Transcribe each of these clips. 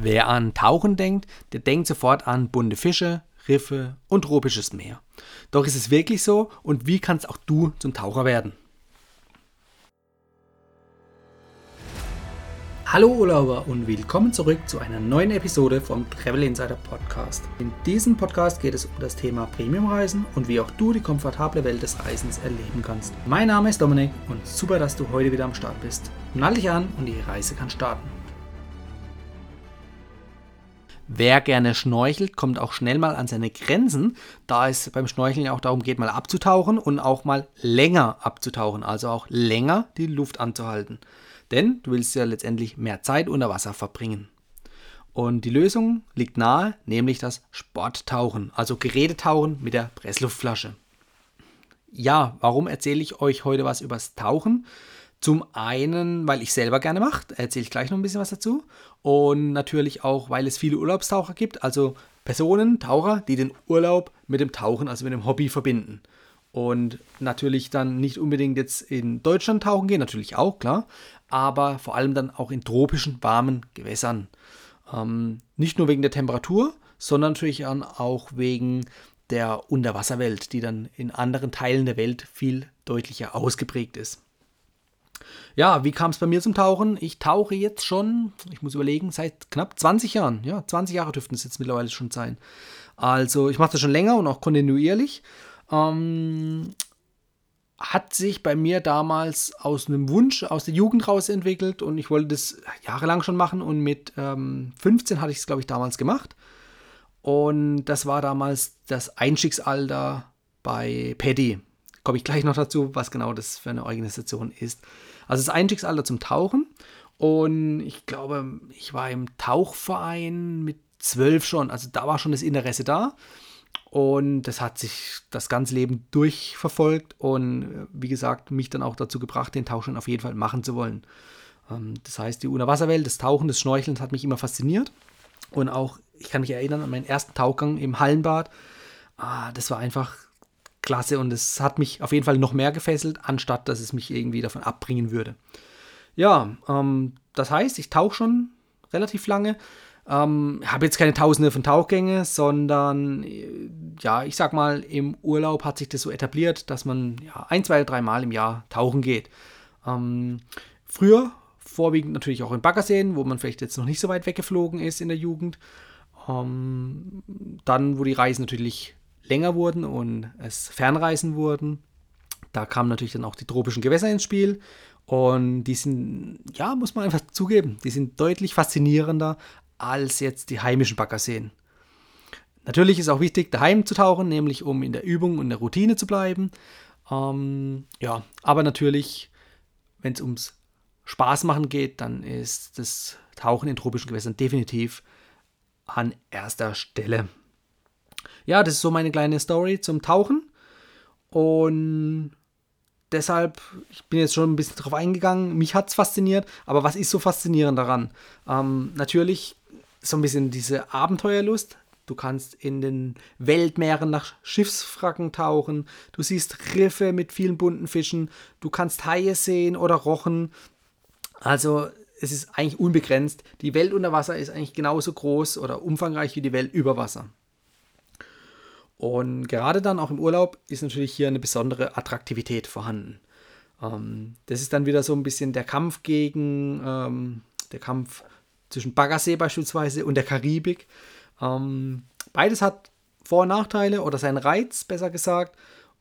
Wer an Tauchen denkt, der denkt sofort an bunte Fische, Riffe und tropisches Meer. Doch ist es wirklich so und wie kannst auch du zum Taucher werden? Hallo Urlauber und willkommen zurück zu einer neuen Episode vom Travel Insider Podcast. In diesem Podcast geht es um das Thema Premiumreisen und wie auch du die komfortable Welt des Reisens erleben kannst. Mein Name ist Dominik und super, dass du heute wieder am Start bist. Nall dich an und die Reise kann starten. Wer gerne schnorchelt, kommt auch schnell mal an seine Grenzen, da es beim Schnorcheln ja auch darum geht, mal abzutauchen und auch mal länger abzutauchen, also auch länger die Luft anzuhalten. Denn du willst ja letztendlich mehr Zeit unter Wasser verbringen. Und die Lösung liegt nahe, nämlich das Sporttauchen, also Gerätetauchen mit der Pressluftflasche. Ja, warum erzähle ich euch heute was übers Tauchen? Zum einen, weil ich selber gerne mache, erzähle ich gleich noch ein bisschen was dazu. Und natürlich auch, weil es viele Urlaubstaucher gibt, also Personen, Taucher, die den Urlaub mit dem Tauchen, also mit dem Hobby verbinden. Und natürlich dann nicht unbedingt jetzt in Deutschland tauchen gehen, natürlich auch, klar, aber vor allem dann auch in tropischen, warmen Gewässern. Ähm, nicht nur wegen der Temperatur, sondern natürlich auch wegen der Unterwasserwelt, die dann in anderen Teilen der Welt viel deutlicher ausgeprägt ist. Ja, wie kam es bei mir zum Tauchen? Ich tauche jetzt schon, ich muss überlegen, seit knapp 20 Jahren. Ja, 20 Jahre dürften es jetzt mittlerweile schon sein. Also ich mache das schon länger und auch kontinuierlich. Ähm, hat sich bei mir damals aus einem Wunsch aus der Jugend raus entwickelt und ich wollte das jahrelang schon machen und mit ähm, 15 hatte ich es, glaube ich, damals gemacht. Und das war damals das Einstiegsalter bei Paddy. Komme ich gleich noch dazu, was genau das für eine Organisation ist. Also das Einstiegsalter zum Tauchen. Und ich glaube, ich war im Tauchverein mit zwölf schon. Also da war schon das Interesse da. Und das hat sich das ganze Leben durchverfolgt und äh, wie gesagt, mich dann auch dazu gebracht, den Tauch schon auf jeden Fall machen zu wollen. Ähm, das heißt, die Unterwasserwelt, das Tauchen, das Schnorcheln hat mich immer fasziniert. Und auch, ich kann mich erinnern an meinen ersten Tauchgang im Hallenbad. Ah, das war einfach klasse und es hat mich auf jeden Fall noch mehr gefesselt, anstatt dass es mich irgendwie davon abbringen würde. Ja, ähm, das heißt, ich tauche schon relativ lange ähm, habe jetzt keine Tausende von Tauchgänge, sondern äh, ja, ich sag mal, im Urlaub hat sich das so etabliert, dass man ja, ein, zwei, drei Mal im Jahr tauchen geht. Ähm, früher vorwiegend natürlich auch in Baggerseen, wo man vielleicht jetzt noch nicht so weit weggeflogen ist in der Jugend. Ähm, dann, wo die Reisen natürlich länger wurden und es Fernreisen wurden, da kamen natürlich dann auch die tropischen Gewässer ins Spiel. Und die sind, ja, muss man einfach zugeben, die sind deutlich faszinierender als jetzt die heimischen Baggerseen. Natürlich ist auch wichtig, daheim zu tauchen, nämlich um in der Übung und der Routine zu bleiben. Ähm, ja, aber natürlich, wenn es ums Spaß machen geht, dann ist das Tauchen in tropischen Gewässern definitiv an erster Stelle. Ja, das ist so meine kleine Story zum Tauchen. Und deshalb, ich bin jetzt schon ein bisschen drauf eingegangen, mich hat es fasziniert, aber was ist so faszinierend daran? Ähm, natürlich so ein bisschen diese Abenteuerlust. Du kannst in den Weltmeeren nach Schiffswracken tauchen. Du siehst Riffe mit vielen bunten Fischen. Du kannst Haie sehen oder Rochen. Also es ist eigentlich unbegrenzt. Die Welt unter Wasser ist eigentlich genauso groß oder umfangreich wie die Welt über Wasser. Und gerade dann auch im Urlaub ist natürlich hier eine besondere Attraktivität vorhanden. Ähm, das ist dann wieder so ein bisschen der Kampf gegen, ähm, der Kampf zwischen Baggersee beispielsweise und der Karibik. Ähm, beides hat Vor- und Nachteile oder seinen Reiz, besser gesagt.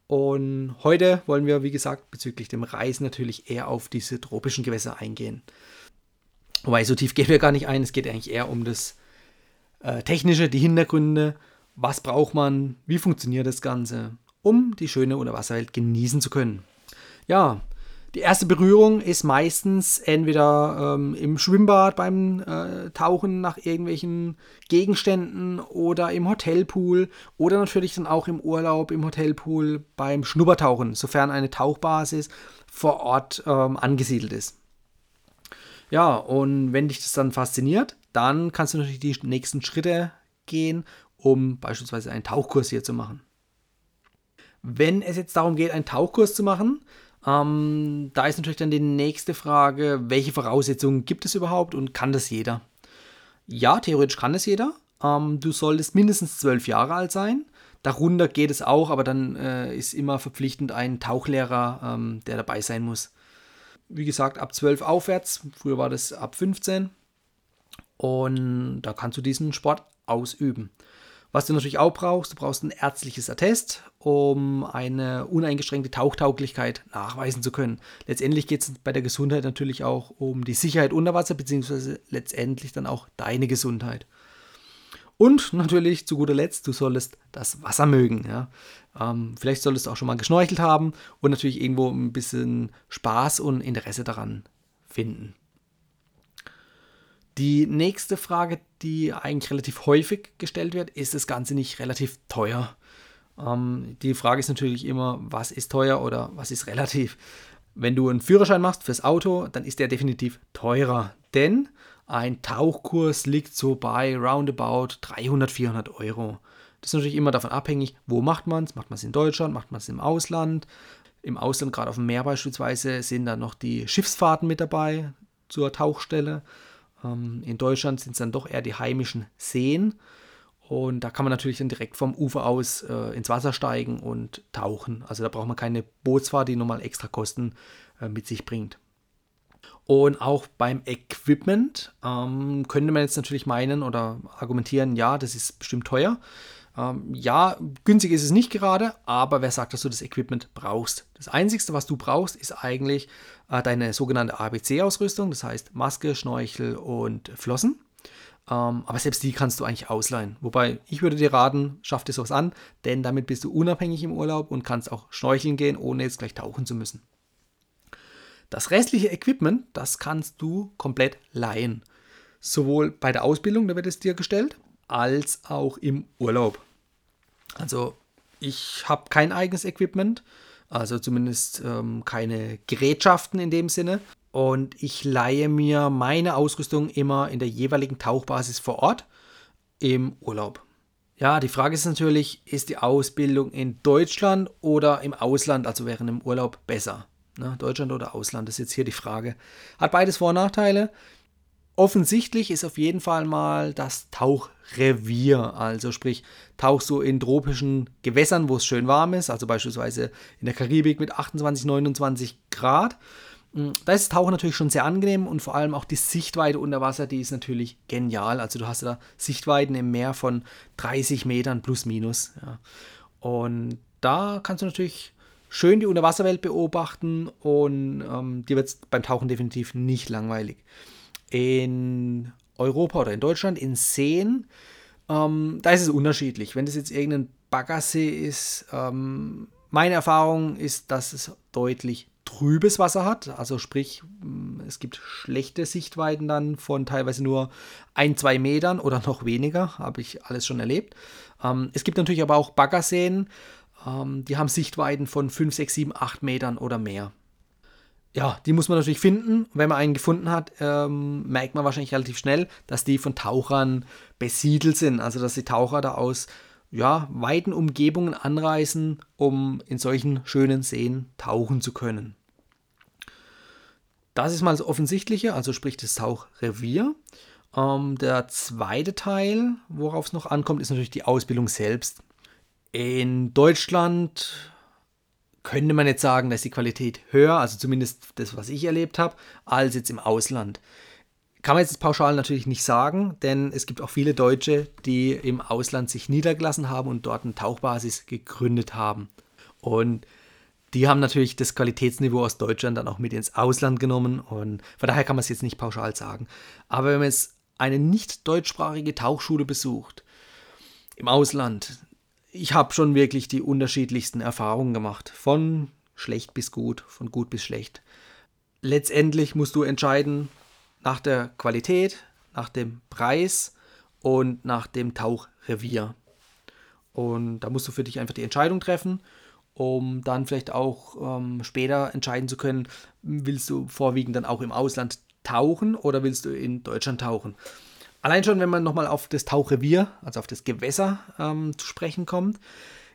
Und heute wollen wir, wie gesagt, bezüglich dem Reisen natürlich eher auf diese tropischen Gewässer eingehen. Wobei, so tief gehen wir gar nicht ein. Es geht eigentlich eher um das äh, Technische, die Hintergründe. Was braucht man? Wie funktioniert das Ganze? Um die schöne Unterwasserwelt genießen zu können. Ja, die erste Berührung ist meistens entweder ähm, im Schwimmbad beim äh, Tauchen nach irgendwelchen Gegenständen oder im Hotelpool oder natürlich dann auch im Urlaub im Hotelpool beim Schnuppertauchen, sofern eine Tauchbasis vor Ort ähm, angesiedelt ist. Ja, und wenn dich das dann fasziniert, dann kannst du natürlich die nächsten Schritte gehen, um beispielsweise einen Tauchkurs hier zu machen. Wenn es jetzt darum geht, einen Tauchkurs zu machen, ähm, da ist natürlich dann die nächste Frage, welche Voraussetzungen gibt es überhaupt und kann das jeder? Ja, theoretisch kann es jeder. Ähm, du solltest mindestens zwölf Jahre alt sein. Darunter geht es auch, aber dann äh, ist immer verpflichtend ein Tauchlehrer, ähm, der dabei sein muss. Wie gesagt, ab 12 aufwärts. Früher war das ab 15. Und da kannst du diesen Sport ausüben. Was du natürlich auch brauchst, du brauchst ein ärztliches Attest, um eine uneingeschränkte Tauchtauglichkeit nachweisen zu können. Letztendlich geht es bei der Gesundheit natürlich auch um die Sicherheit unter Wasser, beziehungsweise letztendlich dann auch deine Gesundheit. Und natürlich zu guter Letzt, du solltest das Wasser mögen. Ja? Ähm, vielleicht solltest du auch schon mal geschnorchelt haben und natürlich irgendwo ein bisschen Spaß und Interesse daran finden. Die nächste Frage, die eigentlich relativ häufig gestellt wird, ist das Ganze nicht relativ teuer? Ähm, die Frage ist natürlich immer, was ist teuer oder was ist relativ? Wenn du einen Führerschein machst fürs Auto, dann ist der definitiv teurer, denn ein Tauchkurs liegt so bei roundabout 300, 400 Euro. Das ist natürlich immer davon abhängig, wo macht man es? Macht man es in Deutschland, macht man es im Ausland? Im Ausland, gerade auf dem Meer beispielsweise, sind dann noch die Schiffsfahrten mit dabei zur Tauchstelle. Ähm, in Deutschland sind es dann doch eher die heimischen Seen. Und da kann man natürlich dann direkt vom Ufer aus äh, ins Wasser steigen und tauchen. Also da braucht man keine Bootsfahrt, die nochmal extra Kosten äh, mit sich bringt. Und auch beim Equipment ähm, könnte man jetzt natürlich meinen oder argumentieren, ja, das ist bestimmt teuer. Ähm, ja, günstig ist es nicht gerade, aber wer sagt, dass du das Equipment brauchst? Das Einzige, was du brauchst, ist eigentlich äh, deine sogenannte ABC-Ausrüstung, das heißt Maske, Schnorchel und Flossen. Ähm, aber selbst die kannst du eigentlich ausleihen. Wobei ich würde dir raten, schaff dir sowas an, denn damit bist du unabhängig im Urlaub und kannst auch schnorcheln gehen, ohne jetzt gleich tauchen zu müssen. Das restliche Equipment, das kannst du komplett leihen. Sowohl bei der Ausbildung, da wird es dir gestellt, als auch im Urlaub. Also ich habe kein eigenes Equipment, also zumindest ähm, keine Gerätschaften in dem Sinne. Und ich leihe mir meine Ausrüstung immer in der jeweiligen Tauchbasis vor Ort im Urlaub. Ja, die Frage ist natürlich, ist die Ausbildung in Deutschland oder im Ausland, also während dem Urlaub, besser? Ne? Deutschland oder Ausland, das ist jetzt hier die Frage. Hat beides Vor- und Nachteile. Offensichtlich ist auf jeden Fall mal das Tauchrevier, also sprich, tauchst du in tropischen Gewässern, wo es schön warm ist, also beispielsweise in der Karibik mit 28, 29 Grad. Hm, da ist das Tauchen natürlich schon sehr angenehm und vor allem auch die Sichtweite unter Wasser, die ist natürlich genial. Also du hast da Sichtweiten im Meer von 30 Metern plus minus. Ja. Und da kannst du natürlich schön die Unterwasserwelt beobachten und ähm, dir wird es beim Tauchen definitiv nicht langweilig in Europa oder in Deutschland, in Seen, ähm, da ist es unterschiedlich. Wenn das jetzt irgendein Baggersee ist, ähm, meine Erfahrung ist, dass es deutlich trübes Wasser hat. Also sprich, mm, es gibt schlechte Sichtweiten dann von teilweise nur ein, zwei Metern oder noch weniger. Habe ich alles schon erlebt. Ähm, es gibt natürlich aber auch Baggerseen, ähm, die haben Sichtweiten von 5, 6, 7, 8 Metern oder mehr ja, die muss man natürlich finden. Wenn man einen gefunden hat, ähm, merkt man wahrscheinlich relativ schnell, dass die von Tauchern besiedelt sind. Also dass die Taucher da aus ja, weiten Umgebungen anreisen, um in solchen schönen Seen tauchen zu können. Das ist mal das Offensichtliche, also sprich das Tauchrevier. Ähm, der zweite Teil, worauf es noch ankommt, ist natürlich die Ausbildung selbst. In Deutschland könnte man jetzt sagen, dass die Qualität höher, also zumindest das, was ich erlebt habe, als jetzt im Ausland. Kann man jetzt pauschal natürlich nicht sagen, denn es gibt auch viele Deutsche, die im Ausland sich niedergelassen haben und dort eine Tauchbasis gegründet haben. Und die haben natürlich das Qualitätsniveau aus Deutschland dann auch mit ins Ausland genommen und von daher kann man es jetzt nicht pauschal sagen. Aber wenn man jetzt eine nicht deutschsprachige Tauchschule besucht, im Ausland, ich habe schon wirklich die unterschiedlichsten Erfahrungen gemacht. Von schlecht bis gut, von gut bis schlecht. Letztendlich musst du entscheiden nach der Qualität, nach dem Preis und nach dem Tauchrevier. Und da musst du für dich einfach die Entscheidung treffen, um dann vielleicht auch ähm, später entscheiden zu können, willst du vorwiegend dann auch im Ausland tauchen oder willst du in Deutschland tauchen. Allein schon, wenn man nochmal auf das Tauchrevier, also auf das Gewässer ähm, zu sprechen kommt.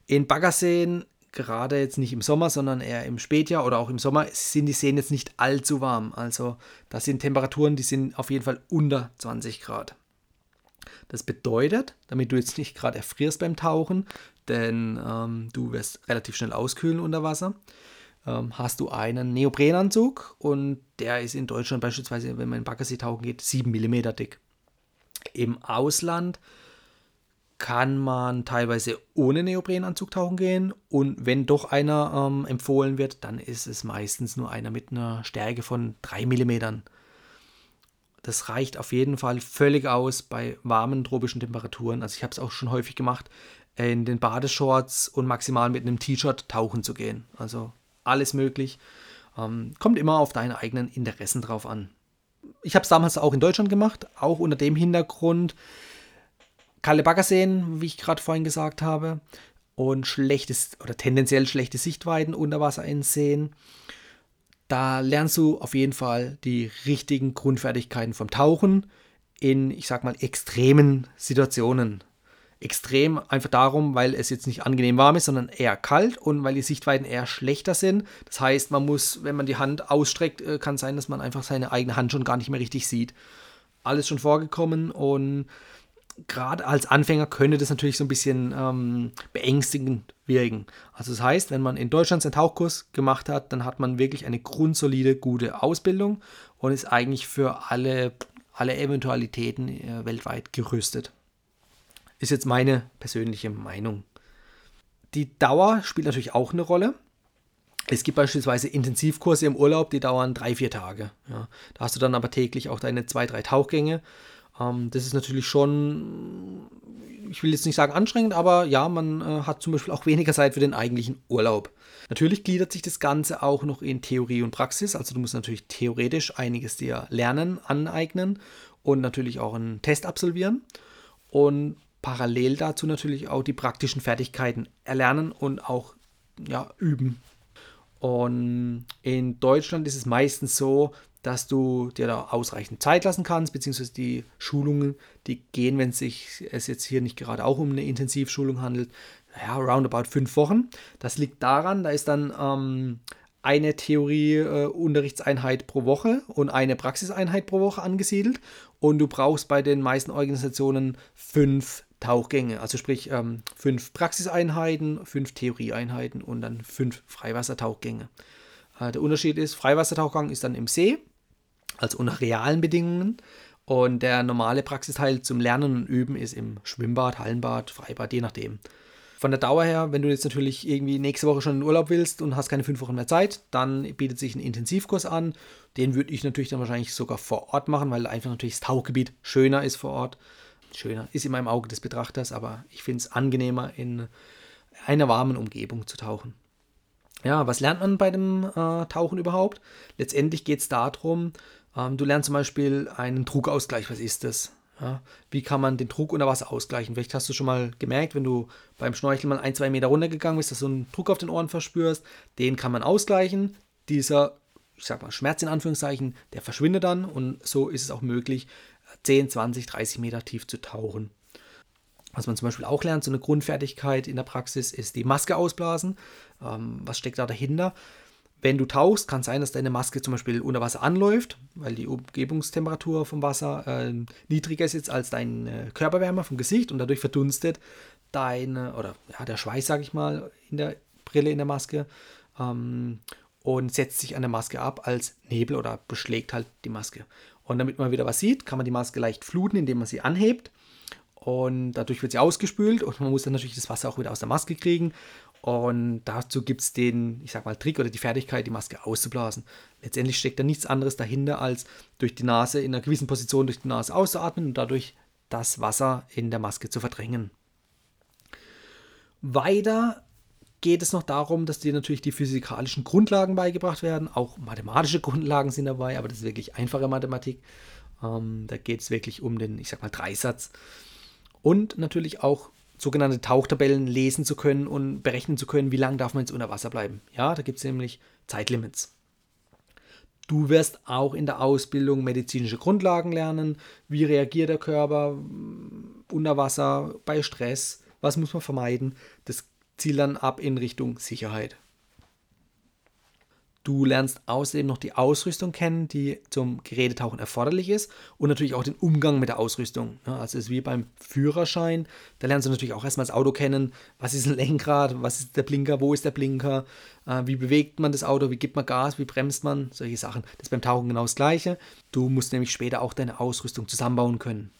In Baggerseen, gerade jetzt nicht im Sommer, sondern eher im Spätjahr oder auch im Sommer, sind die Seen jetzt nicht allzu warm. Also das sind Temperaturen, die sind auf jeden Fall unter 20 Grad. Das bedeutet, damit du jetzt nicht gerade erfrierst beim Tauchen, denn ähm, du wirst relativ schnell auskühlen unter Wasser, ähm, hast du einen Neoprenanzug und der ist in Deutschland beispielsweise, wenn man in Baggersee tauchen geht, 7 mm dick. Im Ausland kann man teilweise ohne Neoprenanzug tauchen gehen und wenn doch einer ähm, empfohlen wird, dann ist es meistens nur einer mit einer Stärke von 3 mm. Das reicht auf jeden Fall völlig aus bei warmen tropischen Temperaturen. Also ich habe es auch schon häufig gemacht, in den Badeshorts und maximal mit einem T-Shirt tauchen zu gehen. Also alles möglich. Ähm, kommt immer auf deine eigenen Interessen drauf an. Ich habe es damals auch in Deutschland gemacht, auch unter dem Hintergrund, kalte Baggerseen, wie ich gerade vorhin gesagt habe, und schlechtes oder tendenziell schlechte Sichtweiten unter Wasser in. Da lernst du auf jeden Fall die richtigen Grundfertigkeiten vom Tauchen in, ich sag mal, extremen Situationen. Extrem einfach darum, weil es jetzt nicht angenehm warm ist, sondern eher kalt und weil die Sichtweiten eher schlechter sind. Das heißt, man muss, wenn man die Hand ausstreckt, äh, kann sein, dass man einfach seine eigene Hand schon gar nicht mehr richtig sieht. Alles schon vorgekommen und gerade als Anfänger könnte das natürlich so ein bisschen ähm, beängstigend wirken. Also das heißt, wenn man in Deutschland seinen Tauchkurs gemacht hat, dann hat man wirklich eine grundsolide, gute Ausbildung und ist eigentlich für alle, alle Eventualitäten äh, weltweit gerüstet. Ist jetzt meine persönliche Meinung. Die Dauer spielt natürlich auch eine Rolle. Es gibt beispielsweise Intensivkurse im Urlaub, die dauern drei, vier Tage. Ja. Da hast du dann aber täglich auch deine zwei, drei Tauchgänge ähm, das ist natürlich schon, ich will jetzt nicht sagen anstrengend, aber ja, man äh, hat zum Beispiel auch weniger Zeit für den eigentlichen Urlaub. Natürlich gliedert sich das Ganze auch noch in Theorie und Praxis. Also du musst natürlich theoretisch einiges dir lernen, aneignen und natürlich auch einen Test absolvieren. Und parallel dazu natürlich auch die praktischen Fertigkeiten erlernen und auch ja, üben. Und in Deutschland ist es meistens so, dass du dir da ausreichend Zeit lassen kannst, beziehungsweise die Schulungen, die gehen, wenn es sich es jetzt hier nicht gerade auch um eine Intensivschulung handelt, ja, roundabout fünf Wochen. Das liegt daran, da ist dann ähm, eine Theorie-Unterrichtseinheit äh, pro Woche und eine Praxiseinheit pro Woche angesiedelt und du brauchst bei den meisten Organisationen fünf Tauchgänge, also sprich ähm, fünf Praxiseinheiten, fünf Theorieeinheiten und dann fünf Freiwassertauchgänge. Äh, der Unterschied ist, Freiwassertauchgang ist dann im See also unter realen Bedingungen. Und der normale Praxisteil zum Lernen und Üben ist im Schwimmbad, Hallenbad, Freibad, je nachdem. Von der Dauer her, wenn du jetzt natürlich irgendwie nächste Woche schon in Urlaub willst und hast keine fünf Wochen mehr Zeit, dann bietet sich ein Intensivkurs an. Den würde ich natürlich dann wahrscheinlich sogar vor Ort machen, weil einfach natürlich das Tauchgebiet schöner ist vor Ort. Schöner ist in meinem Auge des Betrachters, aber ich finde es angenehmer, in einer warmen Umgebung zu tauchen. Ja, was lernt man bei dem äh, Tauchen überhaupt? Letztendlich geht es darum, ähm, du lernst zum Beispiel einen Druckausgleich. Was ist das? Ja, wie kann man den Druck unter Wasser ausgleichen? Vielleicht hast du schon mal gemerkt, wenn du beim Schnorcheln mal ein, zwei Meter runtergegangen bist, dass du einen Druck auf den Ohren verspürst. Den kann man ausgleichen. Dieser, ich sag mal, Schmerz in Anführungszeichen, der verschwindet dann und so ist es auch möglich, 10, 20, 30 Meter tief zu tauchen. Was man zum Beispiel auch lernt, so eine Grundfertigkeit in der Praxis, ist die Maske ausblasen. Ähm, was steckt da dahinter? Wenn du tauchst, kann es sein, dass deine Maske zum Beispiel unter Wasser anläuft, weil die Umgebungstemperatur vom Wasser äh, niedriger ist jetzt als deine Körperwärme vom Gesicht und dadurch verdunstet deine, oder ja, der Schweiß, sage ich mal, in der Brille, in der Maske ähm, und setzt sich an der Maske ab als Nebel oder beschlägt halt die Maske. Und damit man wieder was sieht, kann man die Maske leicht fluten, indem man sie anhebt und dadurch wird sie ausgespült und man muss dann natürlich das Wasser auch wieder aus der Maske kriegen und dazu gibt es den, ich sag mal, Trick oder die Fertigkeit, die Maske auszublasen. Letztendlich steckt da nichts anderes dahinter, als durch die Nase in einer gewissen Position durch die Nase auszuatmen und dadurch das Wasser in der Maske zu verdrängen. Weiter geht es noch darum, dass dir natürlich die physikalischen Grundlagen beigebracht werden. Auch mathematische Grundlagen sind dabei, aber das ist wirklich einfache Mathematik. Ähm, da geht es wirklich um den, ich sag mal, Dreisatz. Und natürlich auch sogenannte Tauchtabellen lesen zu können und berechnen zu können, wie lange darf man jetzt unter Wasser bleiben. Ja, da gibt es nämlich Zeitlimits. Du wirst auch in der Ausbildung medizinische Grundlagen lernen. Wie reagiert der Körper mm, unter Wasser bei Stress? Was muss man vermeiden? Das zielt dann ab in Richtung Sicherheit. Du lernst außerdem noch die Ausrüstung kennen, die zum Gerätetauchen erforderlich ist und natürlich auch den Umgang mit der Ausrüstung. Also es ist wie beim Führerschein, da lernst du natürlich auch erstmal das Auto kennen, was ist ein Lenkrad, was ist der Blinker, wo ist der Blinker, äh, wie bewegt man das Auto, wie gibt man Gas, wie bremst man, solche Sachen. Das ist beim Tauchen genau das gleiche. Du musst nämlich später auch deine Ausrüstung zusammenbauen können.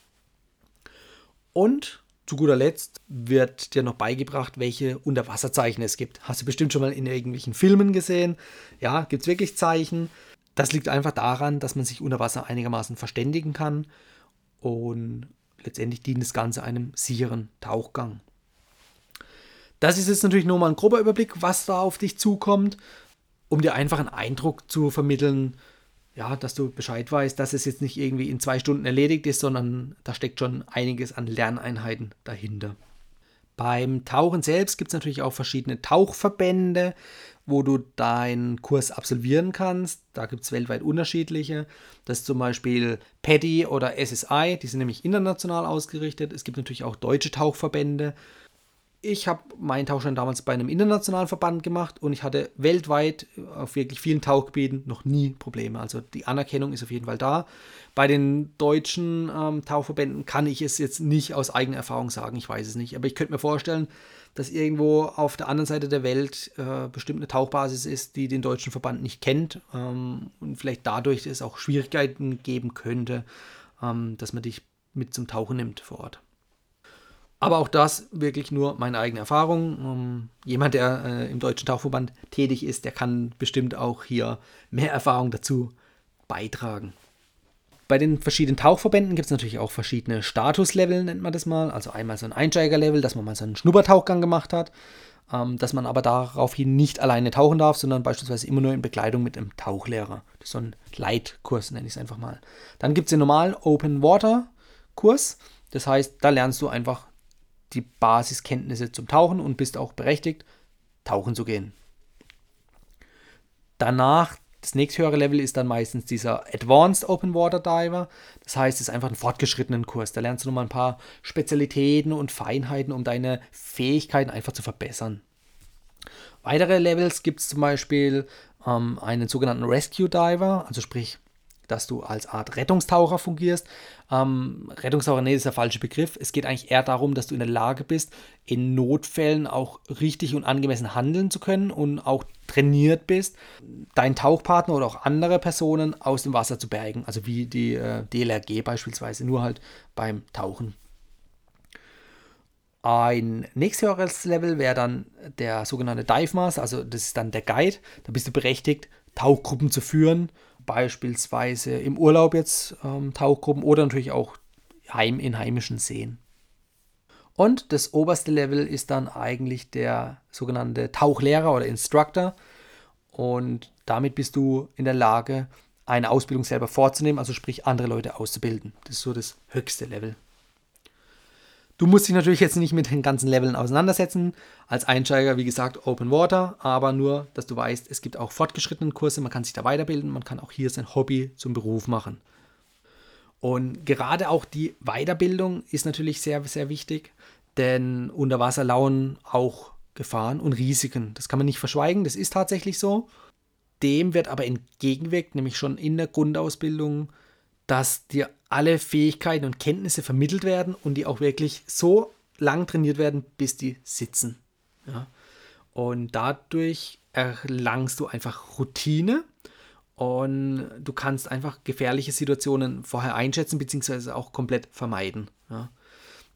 Und zu guter Letzt wird dir noch beigebracht, welche Unterwasserzeichen es gibt. Hast du bestimmt schon mal in irgendwelchen Filmen gesehen. Ja, gibt es wirklich Zeichen. Das liegt einfach daran, dass man sich unter Wasser einigermaßen verständigen kann. Und letztendlich dient das Ganze einem sicheren Tauchgang. Das ist jetzt natürlich nur mal ein grober Überblick, was da auf dich zukommt, um dir einfach einen Eindruck zu vermitteln, ja, dass du Bescheid weißt, dass es jetzt nicht irgendwie in zwei Stunden erledigt ist, sondern da steckt schon einiges an Lerneinheiten dahinter. Beim Tauchen selbst gibt es natürlich auch verschiedene Tauchverbände, wo du deinen Kurs absolvieren kannst. Da gibt es weltweit unterschiedliche. Das ist zum Beispiel PADI oder SSI, die sind nämlich international ausgerichtet. Es gibt natürlich auch deutsche Tauchverbände ich habe meinen Tauchschein damals bei einem internationalen Verband gemacht und ich hatte weltweit auf wirklich vielen Tauchgebieten noch nie Probleme. Also die Anerkennung ist auf jeden Fall da. Bei den deutschen ähm, Tauchverbänden kann ich es jetzt nicht aus eigener Erfahrung sagen, ich weiß es nicht. Aber ich könnte mir vorstellen, dass irgendwo auf der anderen Seite der Welt äh, bestimmt eine Tauchbasis ist, die den deutschen Verband nicht kennt ähm, und vielleicht dadurch es auch Schwierigkeiten geben könnte, ähm, dass man dich mit zum Tauchen nimmt vor Ort. Aber auch das wirklich nur meine eigene Erfahrung. Ähm, jemand, der äh, im Deutschen Tauchverband tätig ist, der kann bestimmt auch hier mehr Erfahrung dazu beitragen. Bei den verschiedenen Tauchverbänden gibt es natürlich auch verschiedene Statuslevel, nennt man das mal. Also einmal so ein Einsteigerlevel, dass man mal so einen Schnuppertauchgang gemacht hat, ähm, dass man aber daraufhin nicht alleine tauchen darf, sondern beispielsweise immer nur in Begleitung mit einem Tauchlehrer. Das ist so ein Leitkurs, nenne ich es einfach mal. Dann gibt es den normalen Open Water Kurs. Das heißt, da lernst du einfach die Basiskenntnisse zum Tauchen und bist auch berechtigt, tauchen zu gehen. Danach, das nächsthöhere Level ist dann meistens dieser Advanced Open Water Diver. Das heißt, es ist einfach ein fortgeschrittenen Kurs. Da lernst du nochmal ein paar Spezialitäten und Feinheiten, um deine Fähigkeiten einfach zu verbessern. Weitere Levels gibt es zum Beispiel ähm, einen sogenannten Rescue Diver, also sprich dass du als Art Rettungstaucher fungierst. Ähm, Rettungstaucher, nee, ist der falsche Begriff. Es geht eigentlich eher darum, dass du in der Lage bist, in Notfällen auch richtig und angemessen handeln zu können und auch trainiert bist, deinen Tauchpartner oder auch andere Personen aus dem Wasser zu bergen. Also wie die äh, DLRG beispielsweise, nur halt beim Tauchen. Ein nächsthöheres Level wäre dann der sogenannte Dive Master, also das ist dann der Guide. Da bist du berechtigt, Tauchgruppen zu führen beispielsweise im Urlaub jetzt ähm, Tauchgruppen oder natürlich auch heim in heimischen Seen. Und das oberste Level ist dann eigentlich der sogenannte Tauchlehrer oder Instructor. Und damit bist du in der Lage, eine Ausbildung selber vorzunehmen, also sprich andere Leute auszubilden. Das ist so das höchste Level. Du musst dich natürlich jetzt nicht mit den ganzen Leveln auseinandersetzen. Als Einsteiger, wie gesagt, Open Water, aber nur, dass du weißt, es gibt auch fortgeschrittene Kurse, man kann sich da weiterbilden, man kann auch hier sein Hobby zum Beruf machen. Und gerade auch die Weiterbildung ist natürlich sehr, sehr wichtig, denn unter Wasser lauern auch Gefahren und Risiken. Das kann man nicht verschweigen, das ist tatsächlich so. Dem wird aber entgegengewirkt, nämlich schon in der Grundausbildung dass dir alle Fähigkeiten und Kenntnisse vermittelt werden und die auch wirklich so lang trainiert werden, bis die sitzen. Ja? Und dadurch erlangst du einfach Routine und du kannst einfach gefährliche Situationen vorher einschätzen, beziehungsweise auch komplett vermeiden. Ja?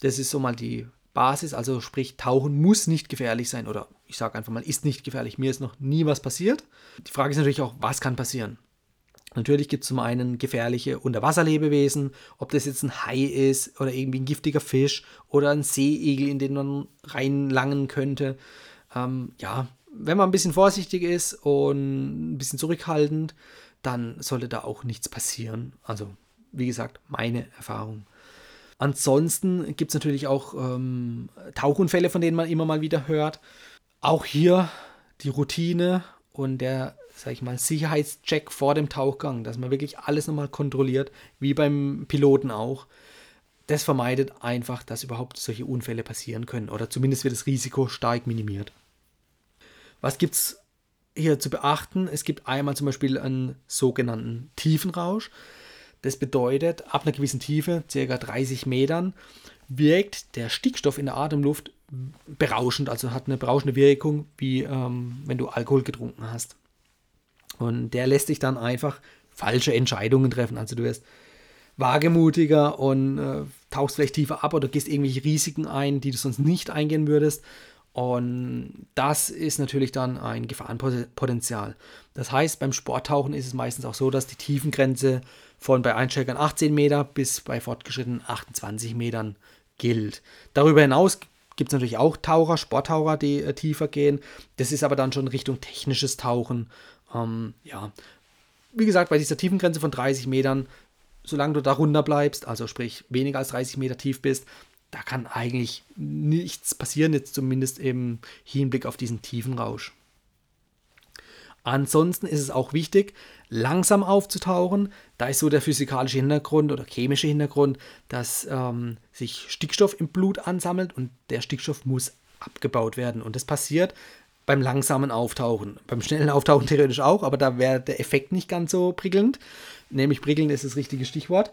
Das ist so mal die Basis, also sprich, Tauchen muss nicht gefährlich sein oder ich sage einfach mal, ist nicht gefährlich. Mir ist noch nie was passiert. Die Frage ist natürlich auch, was kann passieren? Natürlich gibt es zum einen gefährliche Unterwasserlebewesen, ob das jetzt ein Hai ist oder irgendwie ein giftiger Fisch oder ein Seeigel, in den man reinlangen könnte. Ähm, ja, wenn man ein bisschen vorsichtig ist und ein bisschen zurückhaltend, dann sollte da auch nichts passieren. Also, wie gesagt, meine Erfahrung. Ansonsten gibt es natürlich auch ähm, Tauchunfälle, von denen man immer mal wieder hört. Auch hier die Routine und der sag ich mal, Sicherheitscheck vor dem Tauchgang, dass man wirklich alles nochmal kontrolliert, wie beim Piloten auch. Das vermeidet einfach, dass überhaupt solche Unfälle passieren können oder zumindest wird das Risiko stark minimiert. Was gibt es hier zu beachten, es gibt einmal zum Beispiel einen sogenannten Tiefenrausch. Das bedeutet, ab einer gewissen Tiefe, ca. 30 Metern, wirkt der Stickstoff in der Atemluft berauschend, also hat eine berauschende Wirkung, wie ähm, wenn du Alkohol getrunken hast. Und der lässt dich dann einfach falsche Entscheidungen treffen. Also du wirst wagemutiger und äh, tauchst vielleicht tiefer ab oder gehst irgendwelche Risiken ein, die du sonst nicht eingehen würdest. Und das ist natürlich dann ein Gefahrenpotenzial. Das heißt, beim Sporttauchen ist es meistens auch so, dass die Tiefengrenze von bei Einsteigern 18 Meter bis bei Fortgeschrittenen 28 Metern gilt. Darüber hinaus gibt es natürlich auch Taucher, Sporttaucher, die äh, tiefer gehen. Das ist aber dann schon Richtung technisches Tauchen. Ähm, ja, wie gesagt, bei dieser Tiefengrenze von 30 Metern, solange du darunter bleibst, also sprich weniger als 30 Meter tief bist, da kann eigentlich nichts passieren, jetzt zumindest im Hinblick auf diesen tiefen Rausch. Ansonsten ist es auch wichtig, langsam aufzutauchen. Da ist so der physikalische Hintergrund oder chemische Hintergrund, dass ähm, sich Stickstoff im Blut ansammelt und der Stickstoff muss abgebaut werden. Und das passiert beim langsamen Auftauchen. Beim schnellen Auftauchen theoretisch auch, aber da wäre der Effekt nicht ganz so prickelnd. Nämlich prickelnd ist das richtige Stichwort.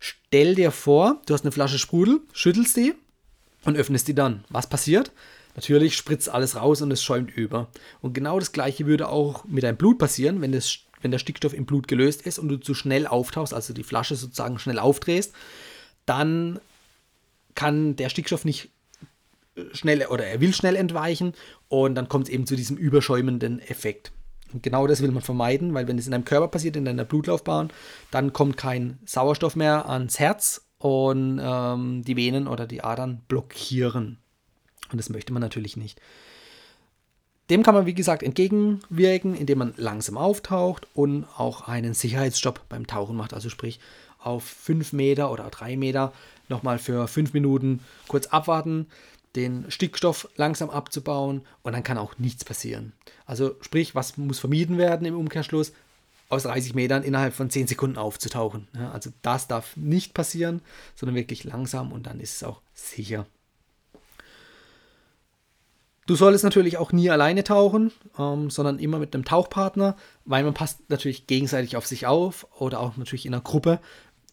Stell dir vor, du hast eine Flasche Sprudel, schüttelst die und öffnest die dann. Was passiert? Natürlich spritzt alles raus und es schäumt über. Und genau das gleiche würde auch mit deinem Blut passieren, wenn, das, wenn der Stickstoff im Blut gelöst ist und du zu schnell auftauchst, also die Flasche sozusagen schnell aufdrehst, dann kann der Stickstoff nicht schnell oder er will schnell entweichen und dann kommt es eben zu diesem überschäumenden Effekt. Und genau das will man vermeiden, weil wenn es in deinem Körper passiert, in deiner Blutlaufbahn, dann kommt kein Sauerstoff mehr ans Herz und ähm, die Venen oder die Adern blockieren. Und das möchte man natürlich nicht. Dem kann man, wie gesagt, entgegenwirken, indem man langsam auftaucht und auch einen Sicherheitsstopp beim Tauchen macht. Also sprich, auf 5 Meter oder 3 Meter nochmal für 5 Minuten kurz abwarten, den Stickstoff langsam abzubauen und dann kann auch nichts passieren. Also sprich, was muss vermieden werden im Umkehrschluss? Aus 30 Metern innerhalb von 10 Sekunden aufzutauchen. Ja, also das darf nicht passieren, sondern wirklich langsam und dann ist es auch sicher. Du solltest natürlich auch nie alleine tauchen, ähm, sondern immer mit einem Tauchpartner, weil man passt natürlich gegenseitig auf sich auf oder auch natürlich in einer Gruppe.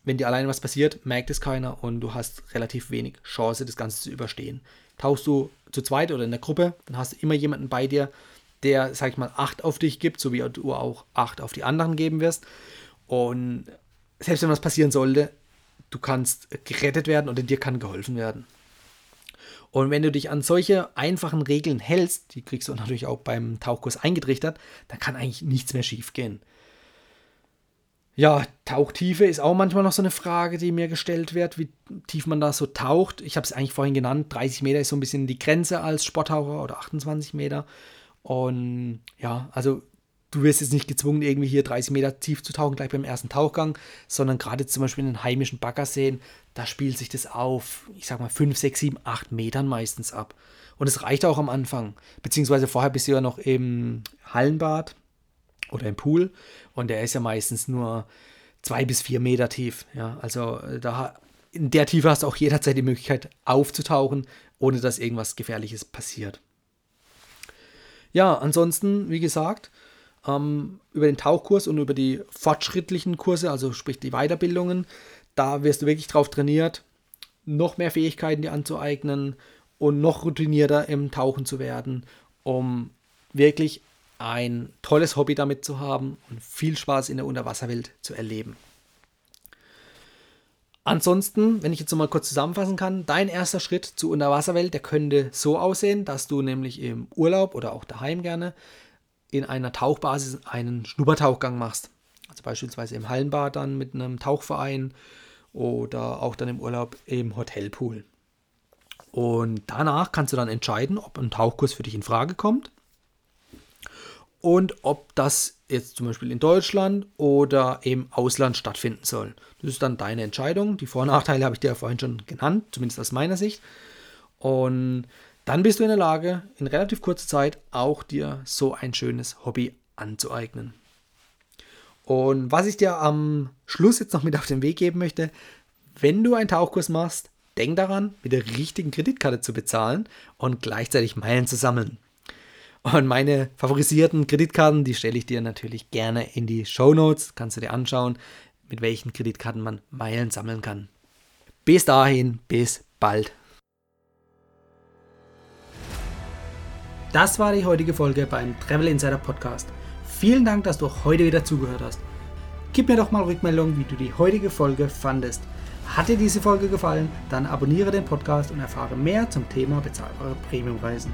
Wenn dir alleine was passiert, merkt es keiner und du hast relativ wenig Chance, das Ganze zu überstehen. Tauchst du zu zweit oder in der Gruppe, dann hast du immer jemanden bei dir, der, sag ich mal, Acht auf dich gibt, so wie du auch Acht auf die anderen geben wirst. Und selbst wenn was passieren sollte, du kannst gerettet werden oder dir kann geholfen werden. Und wenn du dich an solche einfachen Regeln hältst, die kriegst du natürlich auch beim Tauchkurs eingetrichtert, dann kann eigentlich nichts mehr schief gehen. Ja, Tauchtiefe ist auch manchmal noch so eine Frage, die mir gestellt wird, wie tief man da so taucht. Ich habe es eigentlich vorhin genannt, 30 Meter ist so ein bisschen die Grenze als Sporttaucher oder 28 Meter. Und ja, also du wirst jetzt nicht gezwungen, irgendwie hier 30 Meter tief zu tauchen, gleich beim ersten Tauchgang, sondern gerade zum Beispiel in den heimischen Baggerseen, da spielt sich das auf, ich sag mal, 5, 6, 7, 8 Metern meistens ab. Und es reicht auch am Anfang. Beziehungsweise vorher bist du ja noch im Hallenbad oder im Pool. Und der ist ja meistens nur zwei bis vier Meter tief. Ja, also äh, da in der Tiefe hast du auch jederzeit die Möglichkeit aufzutauchen, ohne dass irgendwas Gefährliches passiert. Ja, ansonsten, wie gesagt, ähm, über den Tauchkurs und über die fortschrittlichen Kurse, also sprich die Weiterbildungen, da wirst du wirklich drauf trainiert, noch mehr Fähigkeiten dir anzueignen und noch routinierter im Tauchen zu werden, um wirklich ein tolles Hobby damit zu haben und viel Spaß in der Unterwasserwelt zu erleben. Ansonsten, wenn ich jetzt noch mal kurz zusammenfassen kann, dein erster Schritt zur Unterwasserwelt, der könnte so aussehen, dass du nämlich im Urlaub oder auch daheim gerne in einer Tauchbasis einen Schnuppertauchgang machst. Also beispielsweise im Hallenbad dann mit einem Tauchverein oder auch dann im Urlaub im Hotelpool. Und danach kannst du dann entscheiden, ob ein Tauchkurs für dich in Frage kommt und ob das jetzt zum Beispiel in Deutschland oder im Ausland stattfinden soll. Das ist dann deine Entscheidung. Die Vor- und Nachteile habe ich dir ja vorhin schon genannt, zumindest aus meiner Sicht. Und dann bist du in der Lage, in relativ kurzer Zeit auch dir so ein schönes Hobby anzueignen. Und was ich dir am Schluss jetzt noch mit auf den Weg geben möchte, wenn du einen Tauchkurs machst, denk daran, mit der richtigen Kreditkarte zu bezahlen und gleichzeitig Meilen zu sammeln. Und meine favorisierten Kreditkarten, die stelle ich dir natürlich gerne in die Show Notes. Kannst du dir anschauen, mit welchen Kreditkarten man Meilen sammeln kann. Bis dahin, bis bald. Das war die heutige Folge beim Travel Insider Podcast. Vielen Dank, dass du heute wieder zugehört hast. Gib mir doch mal Rückmeldung, wie du die heutige Folge fandest. Hat dir diese Folge gefallen, dann abonniere den Podcast und erfahre mehr zum Thema bezahlbare Premiumreisen.